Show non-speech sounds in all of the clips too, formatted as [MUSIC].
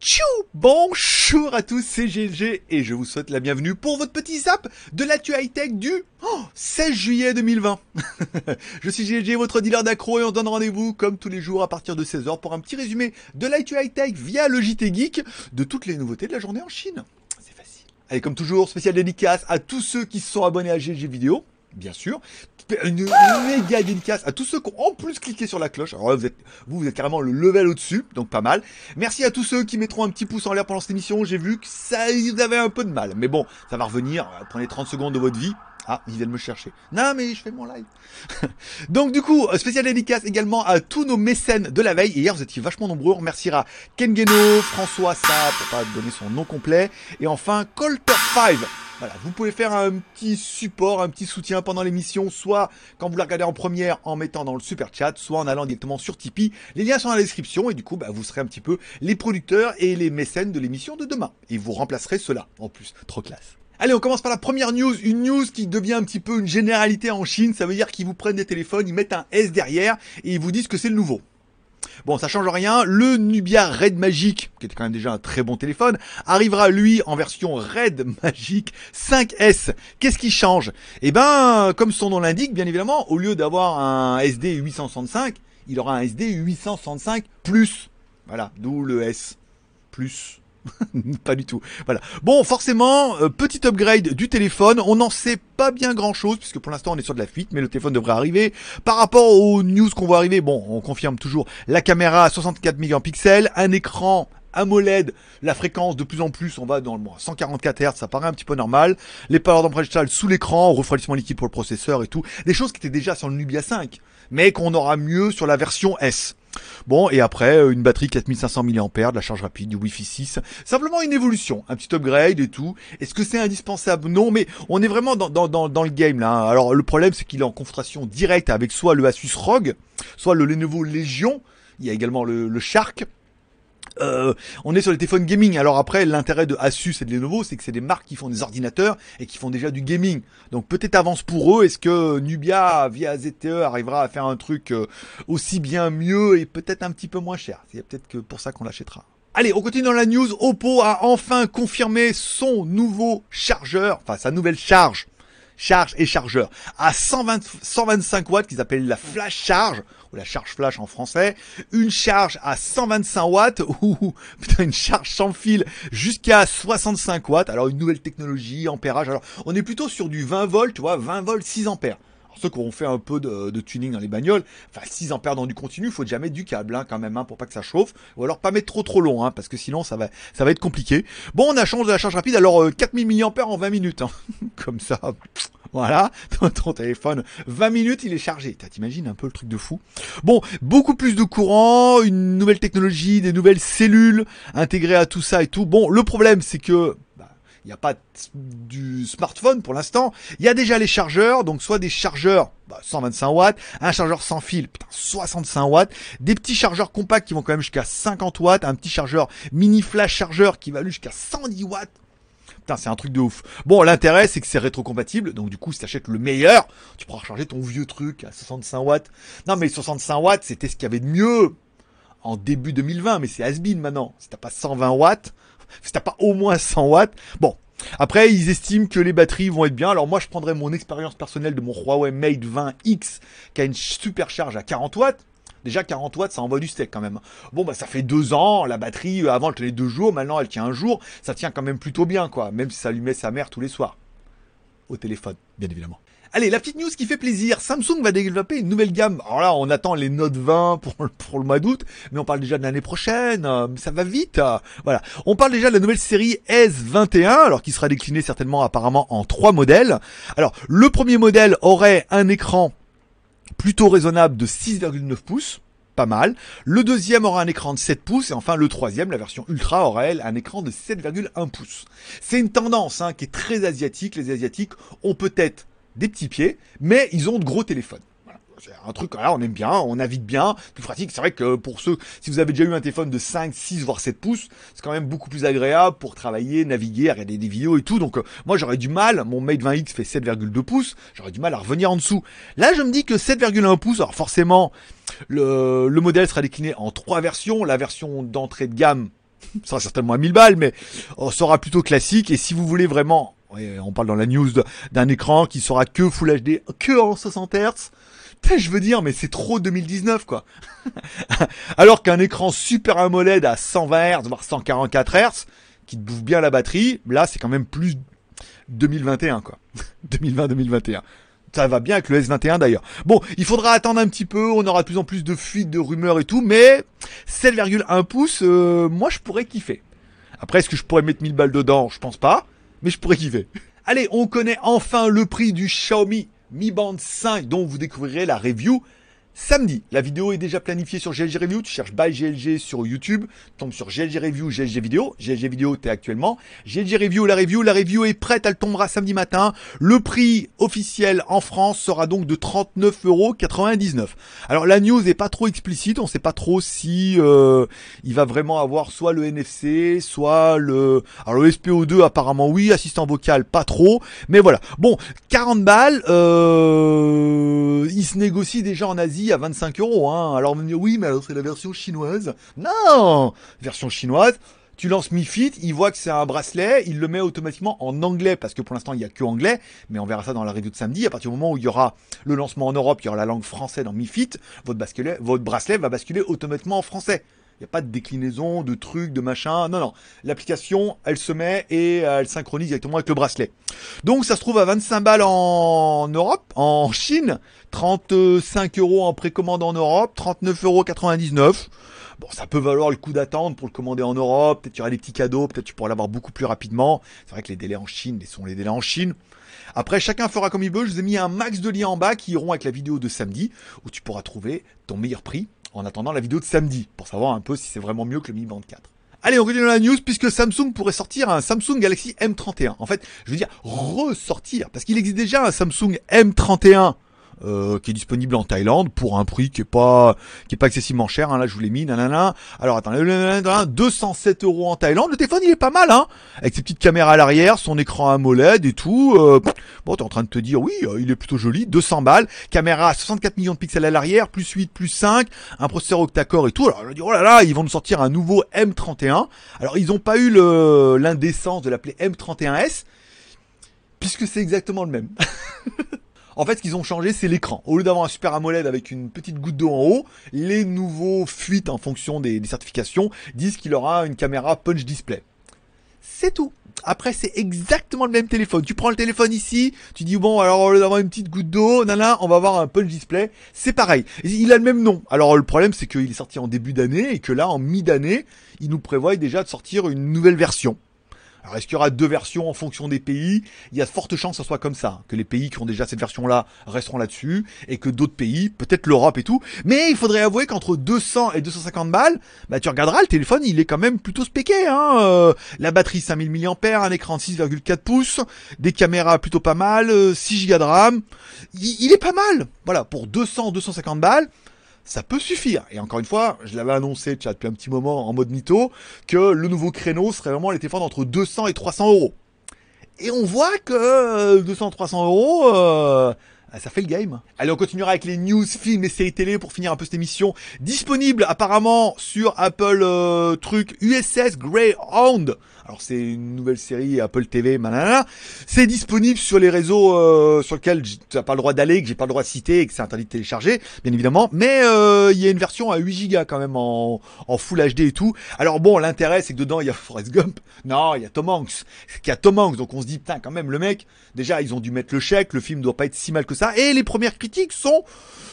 Tchou Bonjour à tous, c'est GLG et je vous souhaite la bienvenue pour votre petit zap de l'actu high-tech du oh, 16 juillet 2020. [LAUGHS] je suis GLG, votre dealer d'accro et on donne rendez-vous comme tous les jours à partir de 16h pour un petit résumé de l'actu high-tech via le JT Geek de toutes les nouveautés de la journée en Chine. C'est facile. Allez, comme toujours, spécial dédicace à tous ceux qui se sont abonnés à GLG Vidéo bien sûr. Une, méga dédicace à tous ceux qui ont en plus cliqué sur la cloche. Alors vous êtes, vous, vous êtes carrément le level au-dessus, donc pas mal. Merci à tous ceux qui mettront un petit pouce en l'air pendant cette émission. J'ai vu que ça, ils avaient un peu de mal. Mais bon, ça va revenir. Prenez 30 secondes de votre vie. Ah, ils viennent me chercher. Non, mais je fais mon live. [LAUGHS] Donc du coup, spécial dédicace également à tous nos mécènes de la veille. hier, vous étiez vachement nombreux. On remerciera Ken Geno, François Sa, pour pas donner son nom complet. Et enfin, Colter 5 voilà, vous pouvez faire un petit support, un petit soutien pendant l'émission, soit quand vous la regardez en première en mettant dans le super chat, soit en allant directement sur Tipeee. Les liens sont dans la description et du coup, bah, vous serez un petit peu les producteurs et les mécènes de l'émission de demain. Et vous remplacerez cela en plus. Trop classe. Allez, on commence par la première news, une news qui devient un petit peu une généralité en Chine. Ça veut dire qu'ils vous prennent des téléphones, ils mettent un S derrière et ils vous disent que c'est le nouveau. Bon, ça change rien. Le Nubia Red Magic, qui était quand même déjà un très bon téléphone, arrivera lui en version Red Magic 5S. Qu'est-ce qui change? Eh ben, comme son nom l'indique, bien évidemment, au lieu d'avoir un SD 865, il aura un SD 865 plus. Voilà, d'où le S plus. [LAUGHS] pas du tout. Voilà. Bon, forcément, euh, petit upgrade du téléphone. On n'en sait pas bien grand chose, puisque pour l'instant on est sur de la fuite, mais le téléphone devrait arriver. Par rapport aux news qu'on voit arriver, bon, on confirme toujours la caméra à 64 mégapixels, un écran AMOLED, la fréquence de plus en plus, on va dans le 144 Hz, ça paraît un petit peu normal. Les power d'empreinte sous l'écran, refroidissement liquide pour le processeur et tout. Des choses qui étaient déjà sur le Nubia 5, mais qu'on aura mieux sur la version S. Bon, et après, euh, une batterie 4500 mAh, de la charge rapide, du Wi-Fi 6. Simplement une évolution, un petit upgrade et tout. Est-ce que c'est indispensable? Non, mais on est vraiment dans, le game là. Hein. Alors, le problème, c'est qu'il est en confrontation directe avec soit le Asus ROG, soit le Lenovo Legion. Il y a également le, le Shark. Euh, on est sur les téléphones gaming. Alors après, l'intérêt de Asus et de Lenovo, c'est que c'est des marques qui font des ordinateurs et qui font déjà du gaming. Donc peut-être avance pour eux. Est-ce que Nubia via ZTE arrivera à faire un truc euh, aussi bien mieux et peut-être un petit peu moins cher? C'est peut-être que pour ça qu'on l'achètera. Allez, on continue dans la news. Oppo a enfin confirmé son nouveau chargeur, enfin sa nouvelle charge charge et chargeur à 120, 125 watts qu'ils appellent la flash charge ou la charge flash en français, une charge à 125 watts [LAUGHS] ou putain une charge sans fil jusqu'à 65 watts. Alors une nouvelle technologie, ampérage. Alors on est plutôt sur du 20 volts, tu vois, 20 volts 6 ampères ceux qui ont fait un peu de, tuning dans les bagnoles, enfin 6 ampères dans du continu, faut jamais du câble hein, quand même hein, pour pas que ça chauffe, ou alors pas mettre trop trop long, hein, parce que sinon ça va, ça va être compliqué. Bon, on a changé de la charge rapide, alors 4000 euh, mAh en 20 minutes, hein. [LAUGHS] comme ça. Voilà, ton téléphone, 20 minutes, il est chargé. T'imagines un peu le truc de fou. Bon, beaucoup plus de courant, une nouvelle technologie, des nouvelles cellules intégrées à tout ça et tout. Bon, le problème, c'est que il n'y a pas du smartphone pour l'instant. Il y a déjà les chargeurs, donc soit des chargeurs 125 bah, watts, un chargeur sans fil, putain, 65 watts, des petits chargeurs compacts qui vont quand même jusqu'à 50 watts, un petit chargeur mini flash chargeur qui va jusqu'à 110 watts. Putain, c'est un truc de ouf. Bon, l'intérêt, c'est que c'est rétrocompatible. Donc, du coup, si t'achètes le meilleur, tu pourras recharger ton vieux truc à 65 watts. Non, mais 65 watts, c'était ce qu'il y avait de mieux en début 2020. Mais c'est has maintenant. Si t'as pas 120 watts, si t'as pas au moins 100 watts, bon. Après, ils estiment que les batteries vont être bien. Alors moi, je prendrais mon expérience personnelle de mon Huawei Mate 20X qui a une supercharge à 40 watts. Déjà 40 watts, ça envoie du steak quand même. Bon bah ça fait deux ans, la batterie euh, avant elle tenait deux jours, maintenant elle tient un jour, ça tient quand même plutôt bien quoi, même si ça allumait sa mère tous les soirs. Au téléphone, bien évidemment. Allez, la petite news qui fait plaisir. Samsung va développer une nouvelle gamme. Alors là, on attend les Note 20 pour, le mois d'août, mais on parle déjà de l'année prochaine. Euh, ça va vite. Voilà. On parle déjà de la nouvelle série S21, alors qui sera déclinée certainement apparemment en trois modèles. Alors, le premier modèle aurait un écran plutôt raisonnable de 6,9 pouces pas mal. Le deuxième aura un écran de 7 pouces et enfin le troisième, la version Ultra, aura un écran de 7,1 pouces. C'est une tendance hein, qui est très asiatique. Les asiatiques ont peut-être des petits pieds, mais ils ont de gros téléphones. c'est un truc, là, on aime bien, on navigue bien, plus pratique. C'est vrai que pour ceux, si vous avez déjà eu un téléphone de 5, 6, voire 7 pouces, c'est quand même beaucoup plus agréable pour travailler, naviguer, regarder des vidéos et tout. Donc, euh, moi, j'aurais du mal, mon Mate 20X fait 7,2 pouces, j'aurais du mal à revenir en dessous. Là, je me dis que 7,1 pouces, alors forcément, le, le modèle sera décliné en trois versions. La version d'entrée de gamme sera certainement à 1000 balles, mais on sera plutôt classique. Et si vous voulez vraiment, on parle dans la news d'un écran qui sera que Full HD, que en 60 Hz, je veux dire, mais c'est trop 2019, quoi. [LAUGHS] Alors qu'un écran Super AMOLED à 120 Hz, voire 144 Hz, qui te bouffe bien la batterie, là, c'est quand même plus 2021, quoi. [LAUGHS] 2020-2021. Ça va bien avec le S21 d'ailleurs. Bon, il faudra attendre un petit peu, on aura de plus en plus de fuites, de rumeurs et tout, mais 7,1 pouces, euh, moi je pourrais kiffer. Après, est-ce que je pourrais mettre 1000 balles dedans? Je pense pas, mais je pourrais kiffer. Allez, on connaît enfin le prix du Xiaomi Mi Band 5 dont vous découvrirez la review samedi. La vidéo est déjà planifiée sur GLG Review. Tu cherches by GLG sur YouTube, tombe sur GLG Review, GLG Vidéo. GLG Vidéo, t'es actuellement. GLG Review, la review. La review est prête, elle tombera samedi matin. Le prix officiel en France sera donc de 39,99€. Alors la news est pas trop explicite, on sait pas trop si euh, il va vraiment avoir soit le NFC, soit le... Alors le SPO2 apparemment oui, assistant vocal pas trop, mais voilà. Bon, 40 balles, euh, il se négocie déjà en Asie à 25 euros. Hein. Alors on me dit oui, mais alors c'est la version chinoise. Non, version chinoise. Tu lances Mi Fit, il voit que c'est un bracelet, il le met automatiquement en anglais parce que pour l'instant il n'y a que anglais, mais on verra ça dans la review de samedi. À partir du moment où il y aura le lancement en Europe, il y aura la langue française dans Mi Fit, votre, votre bracelet va basculer automatiquement en français. Il n'y a pas de déclinaison, de trucs, de machin. Non, non. L'application, elle se met et euh, elle synchronise directement avec le bracelet. Donc ça se trouve à 25 balles en Europe, en Chine, 35 euros en précommande en Europe, 39,99 euros. Bon, ça peut valoir le coup d'attendre pour le commander en Europe. Peut-être qu'il y aura des petits cadeaux. Peut-être tu pourras l'avoir beaucoup plus rapidement. C'est vrai que les délais en Chine sont les délais en Chine. Après, chacun fera comme il veut. Je vous ai mis un max de liens en bas qui iront avec la vidéo de samedi où tu pourras trouver ton meilleur prix en attendant la vidéo de samedi pour savoir un peu si c'est vraiment mieux que le Mi Band 4. Allez, on continue dans la news puisque Samsung pourrait sortir un Samsung Galaxy M31. En fait, je veux dire ressortir parce qu'il existe déjà un Samsung M31 euh, qui est disponible en Thaïlande pour un prix qui est pas qui est pas excessivement cher. Hein, là, je vous l'ai mis. Nanana. Alors attendez, 207 euros en Thaïlande. Le téléphone, il est pas mal, hein, avec ses petites caméras à l'arrière, son écran AMOLED et tout. Euh, bon, t'es en train de te dire, oui, euh, il est plutôt joli. 200 balles, caméra à 64 millions de pixels à l'arrière, plus 8, plus 5, un processeur octa-core et tout. Alors je dis, oh là là, ils vont nous sortir un nouveau M31. Alors ils ont pas eu l'indécence de l'appeler M31S puisque c'est exactement le même. [LAUGHS] En fait, ce qu'ils ont changé, c'est l'écran. Au lieu d'avoir un Super AMOLED avec une petite goutte d'eau en haut, les nouveaux fuites en fonction des, certifications disent qu'il aura une caméra punch display. C'est tout. Après, c'est exactement le même téléphone. Tu prends le téléphone ici, tu dis bon, alors au lieu d'avoir une petite goutte d'eau, nana, on va avoir un punch display. C'est pareil. Il a le même nom. Alors le problème, c'est qu'il est sorti en début d'année et que là, en mi-d'année, il nous prévoit déjà de sortir une nouvelle version. Alors est-ce qu'il y aura deux versions en fonction des pays? Il y a de fortes chances que ce soit comme ça, que les pays qui ont déjà cette version-là resteront là-dessus, et que d'autres pays, peut-être l'Europe et tout. Mais il faudrait avouer qu'entre 200 et 250 balles, bah tu regarderas, le téléphone il est quand même plutôt spéqué. Hein euh, la batterie 5000 mAh, un écran de 6,4 pouces, des caméras plutôt pas mal, 6 Go de RAM. Il, il est pas mal. Voilà, pour 200-250 balles ça peut suffire. Et encore une fois, je l'avais annoncé depuis un petit moment en mode mytho, que le nouveau créneau serait vraiment les téléphones entre 200 et 300 euros. Et on voit que 200-300 euh, euros, euh, ça fait le game. Allez, on continuera avec les news, films et séries télé pour finir un peu cette émission. Disponible apparemment sur Apple euh, truc USS Greyhound. Alors c'est une nouvelle série Apple TV, manana. C'est disponible sur les réseaux euh, sur lesquels tu n'as pas le droit d'aller, que j'ai pas le droit de citer et que c'est interdit de télécharger, bien évidemment. Mais euh, il y a une version à 8 Go quand même en, en Full HD et tout. Alors bon, l'intérêt c'est que dedans il y a Forrest Gump. Non, il y a Tom Hanks. Il y a Tom Hanks, donc on se dit putain quand même le mec. Déjà ils ont dû mettre le chèque, le film doit pas être si mal que Et les premières critiques sont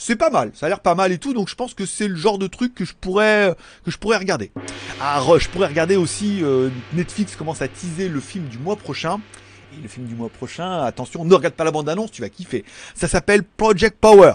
c'est pas mal, ça a l'air pas mal et tout, donc je pense que c'est le genre de truc que je pourrais que je pourrais regarder. Ah, je pourrais regarder aussi euh, Netflix commence à teaser le film du mois prochain. Et le film du mois prochain, attention, ne regarde pas la bande-annonce, tu vas kiffer. Ça s'appelle Project Power.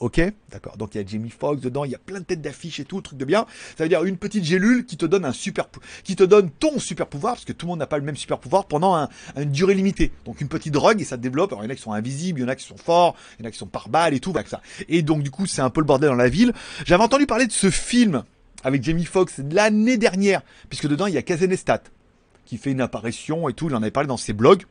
Ok D'accord. Donc il y a Jamie Foxx dedans, il y a plein de têtes d'affiches et tout, truc de bien. Ça veut dire une petite gélule qui te donne un super, qui te donne ton super pouvoir, parce que tout le monde n'a pas le même super pouvoir pendant un, une durée limitée. Donc une petite drogue et ça développe. Alors il y en a qui sont invisibles, il y en a qui sont forts, il y en a qui sont par balles et tout, avec ça. Et donc du coup c'est un peu le bordel dans la ville. J'avais entendu parler de ce film avec Jamie Foxx l'année dernière, puisque dedans il y a Kazenestat qui fait une apparition et tout. Il en avait parlé dans ses blogs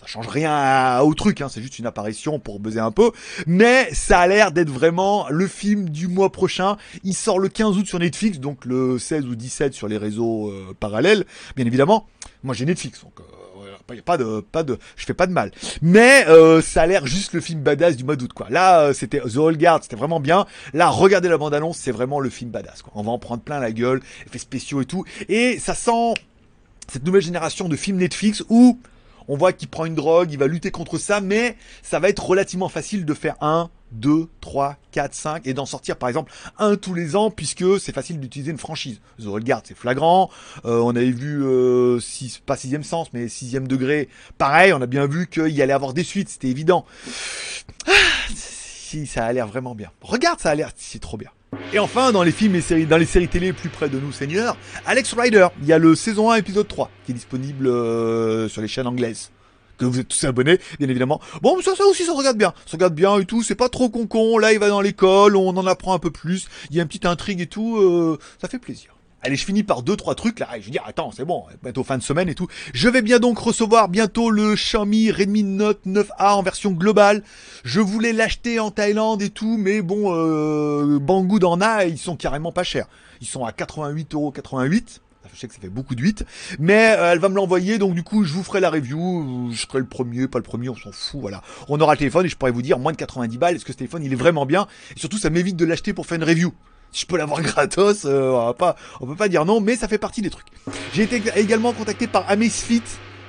ça change rien au truc, hein, c'est juste une apparition pour buzzer un peu. Mais ça a l'air d'être vraiment le film du mois prochain. Il sort le 15 août sur Netflix, donc le 16 ou 17 sur les réseaux euh, parallèles, bien évidemment. Moi j'ai Netflix, donc euh, y a pas de, pas de, je fais pas de mal. Mais euh, ça a l'air juste le film badass du mois d'août, quoi. Là, euh, c'était The Old Guard, c'était vraiment bien. Là, regardez la bande-annonce, c'est vraiment le film badass. On va en prendre plein la gueule, effets spéciaux et tout. Et ça sent cette nouvelle génération de films Netflix où on voit qu'il prend une drogue, il va lutter contre ça, mais ça va être relativement facile de faire un, 2, 3, 4, 5 et d'en sortir par exemple un tous les ans puisque c'est facile d'utiliser une franchise. The Old c'est flagrant, euh, on avait vu euh, pas sixième sens mais sixième degré, pareil on a bien vu qu'il allait avoir des suites, c'était évident. Ah, si ça a l'air vraiment bien. Regarde ça a l'air, c'est trop bien. Et enfin, dans les films et séries, dans les séries télé plus près de nous, Seigneur, Alex Rider. Il y a le saison 1 épisode 3 qui est disponible euh, sur les chaînes anglaises. Que vous êtes tous abonnés, bien évidemment. Bon, ça, ça aussi, ça regarde bien. Ça regarde bien et tout. C'est pas trop con Là, il va dans l'école, on en apprend un peu plus. Il y a une petite intrigue et tout. Euh, ça fait plaisir. Allez, je finis par deux trois trucs là. Je veux dire, attends, c'est bon, bientôt fin de semaine et tout. Je vais bien donc recevoir bientôt le Xiaomi Redmi Note 9A en version globale. Je voulais l'acheter en Thaïlande et tout, mais bon, euh, Banggood en a, ils sont carrément pas chers. Ils sont à 88,88€. Je sais que ça fait beaucoup de 8, mais euh, elle va me l'envoyer, donc du coup je vous ferai la review, je serai le premier, pas le premier, on s'en fout, voilà. On aura le téléphone et je pourrai vous dire moins de 90 balles, est-ce que ce téléphone il est vraiment bien, et surtout ça m'évite de l'acheter pour faire une review je peux l'avoir [LAUGHS] gratos, euh, on, va pas, on peut pas dire non, mais ça fait partie des trucs. J'ai été également contacté par Amazfit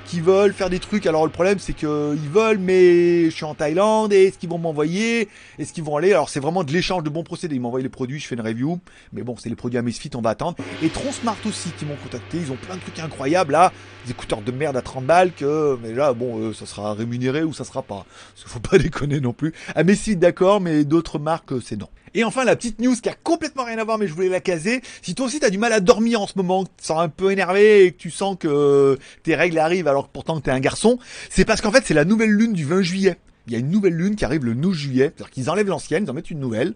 qui veulent faire des trucs. Alors le problème c'est que ils veulent, mais je suis en Thaïlande et est-ce qu'ils vont m'envoyer? Est-ce qu'ils vont aller? Alors c'est vraiment de l'échange de bons procédés. Ils m'envoient les produits, je fais une review. Mais bon, c'est les produits Amazfit, on va attendre. Et Tronsmart aussi qui m'ont contacté. Ils ont plein de trucs incroyables là. Des écouteurs de merde à 30 balles que, mais là bon, euh, ça sera rémunéré ou ça sera pas. Parce faut pas [LAUGHS] déconner non plus. Amazfit d'accord, mais d'autres marques euh, c'est non. Et enfin, la petite news qui a complètement rien à voir, mais je voulais la caser. Si toi aussi t'as du mal à dormir en ce moment, que tu sens un peu énervé et que tu sens que tes règles arrivent alors que pourtant t'es un garçon, c'est parce qu'en fait c'est la nouvelle lune du 20 juillet. Il y a une nouvelle lune qui arrive le 9 juillet. C'est-à-dire qu'ils enlèvent l'ancienne, ils en mettent une nouvelle.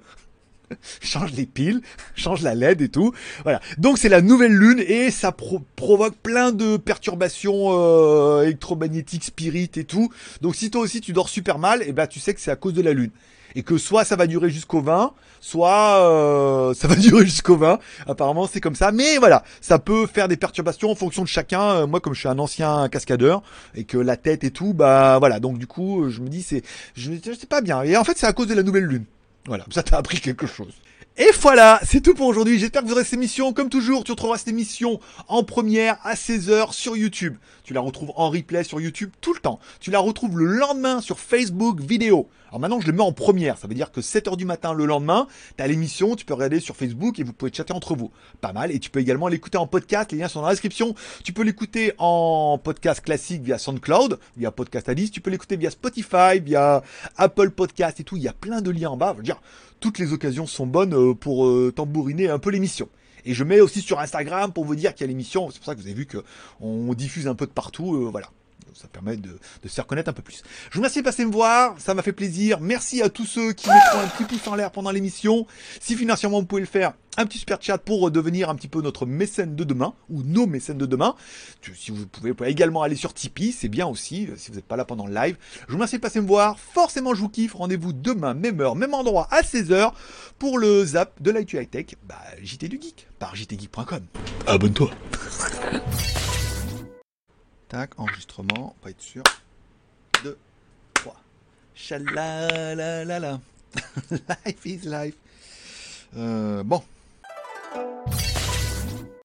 [LAUGHS] change les piles, [LAUGHS] change la LED et tout. Voilà. Donc c'est la nouvelle lune et ça provoque plein de perturbations euh, électromagnétiques, spirites et tout. Donc si toi aussi tu dors super mal, et eh ben tu sais que c'est à cause de la lune et que soit ça va durer jusqu'au 20, soit euh, [LAUGHS] ça va durer jusqu'au 20. Apparemment, c'est comme ça. Mais voilà, ça peut faire des perturbations en fonction de chacun. Euh, moi, comme je suis un ancien cascadeur et que la tête et tout, bah voilà. Donc du coup, je me dis c'est, je, je sais pas bien. Et en fait, c'est à cause de la nouvelle lune. Voilà, ça t'a appris quelque chose. Et voilà, c'est tout pour aujourd'hui. J'espère que vous aurez cette émission. Comme toujours, tu retrouveras cette émission en première à 16h sur YouTube. Tu la retrouves en replay sur YouTube tout le temps. Tu la retrouves le lendemain sur Facebook vidéo. Alors maintenant, je le mets en première. Ça veut dire que 7h du matin le lendemain, tu as l'émission, tu peux regarder sur Facebook et vous pouvez chatter entre vous. Pas mal. Et tu peux également l'écouter en podcast. Les liens sont dans la description. Tu peux l'écouter en podcast classique via SoundCloud, via Podcast Alice. Tu peux l'écouter via Spotify, via Apple Podcast et tout. Il y a plein de liens en bas. Je veux dire, toutes les occasions sont bonnes euh, pour euh, tambouriner un peu l'émission. Et je mets aussi sur Instagram pour vous dire qu'il y a l'émission. C'est pour ça que vous avez vu qu'on diffuse un peu de partout. Euh, voilà ça permet de, de, se reconnaître un peu plus. Je vous remercie de passer me voir, ça m'a fait plaisir. Merci à tous ceux qui mettront un petit pouce en l'air pendant l'émission. Si financièrement vous pouvez le faire, un petit super chat pour devenir un petit peu notre mécène de demain, ou nos mécènes de demain. Si vous pouvez, vous pouvez également aller sur Tipeee, c'est bien aussi, euh, si vous n'êtes pas là pendant le live. Je vous remercie de passer me voir, forcément je vous kiffe. Rendez-vous demain, même heure, même endroit, à 16h, pour le zap de l'IT High Tech, bah, JT du Geek, par jtgeek.com. Abonne-toi [LAUGHS] Tac, enregistrement, pas être sûr. 2, 3. Chalalalala. life is life. Euh, bon.